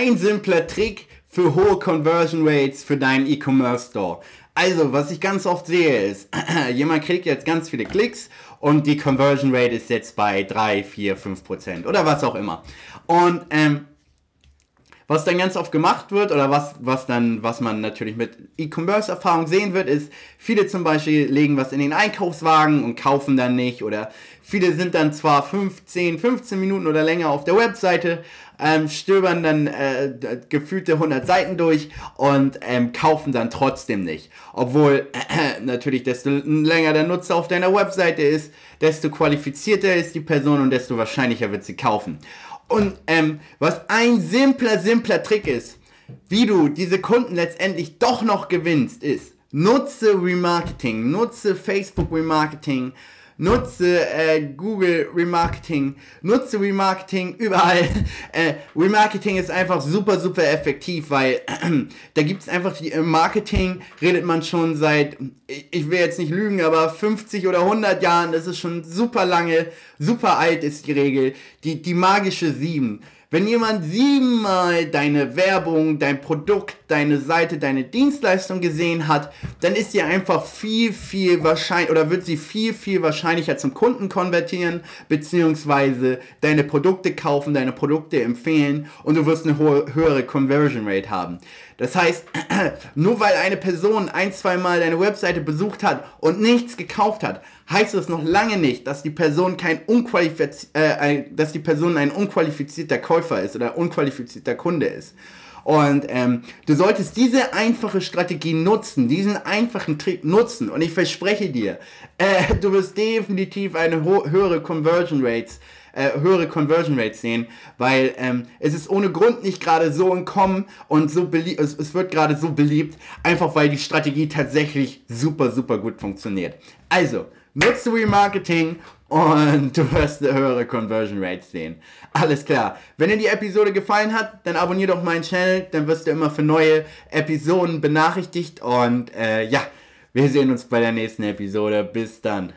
Ein simpler Trick für hohe Conversion Rates für deinen E-Commerce Store. Also, was ich ganz oft sehe, ist, jemand kriegt jetzt ganz viele Klicks und die Conversion Rate ist jetzt bei 3, 4, 5 Prozent oder was auch immer. Und ähm, was dann ganz oft gemacht wird oder was, was dann, was man natürlich mit E-Commerce-Erfahrung sehen wird, ist, viele zum Beispiel legen was in den Einkaufswagen und kaufen dann nicht oder viele sind dann zwar 15, 15 Minuten oder länger auf der Webseite, ähm, stöbern dann äh, gefühlte 100 Seiten durch und ähm, kaufen dann trotzdem nicht. Obwohl äh, natürlich desto länger der Nutzer auf deiner Webseite ist, desto qualifizierter ist die Person und desto wahrscheinlicher wird sie kaufen. Und ähm, was ein simpler, simpler Trick ist, wie du diese Kunden letztendlich doch noch gewinnst, ist, nutze Remarketing, nutze Facebook Remarketing, nutze äh, Google Remarketing, nutze Remarketing überall. Äh, Remarketing ist einfach super, super effektiv, weil da gibt es einfach die, im Marketing redet man schon seit, ich will jetzt nicht lügen, aber 50 oder 100 Jahren, das ist schon super lange, super alt ist die Regel, die, die magische 7. Wenn jemand siebenmal deine Werbung, dein Produkt, deine Seite, deine Dienstleistung gesehen hat, dann ist sie einfach viel, viel wahrscheinlich oder wird sie viel, viel wahrscheinlicher zum Kunden konvertieren, beziehungsweise deine Produkte kaufen, deine Produkte empfehlen und du wirst eine hohe, höhere Conversion Rate haben. Das heißt, nur weil eine Person ein, zwei Mal deine Webseite besucht hat und nichts gekauft hat, heißt das noch lange nicht, dass die Person kein unqualifiz äh, dass die Person ein unqualifizierter Käufer ist oder unqualifizierter Kunde ist. Und ähm, du solltest diese einfache Strategie nutzen, diesen einfachen Trick nutzen. Und ich verspreche dir, äh, du wirst definitiv eine höhere Conversion Rates äh, höhere Conversion Rates sehen, weil ähm, es ist ohne Grund nicht gerade so im Kommen und so beliebt, es, es wird gerade so beliebt, einfach weil die Strategie tatsächlich super, super gut funktioniert. Also, nutze Remarketing und du wirst eine höhere Conversion Rates sehen. Alles klar. Wenn dir die Episode gefallen hat, dann abonniere doch meinen Channel, dann wirst du immer für neue Episoden benachrichtigt und äh, ja, wir sehen uns bei der nächsten Episode. Bis dann.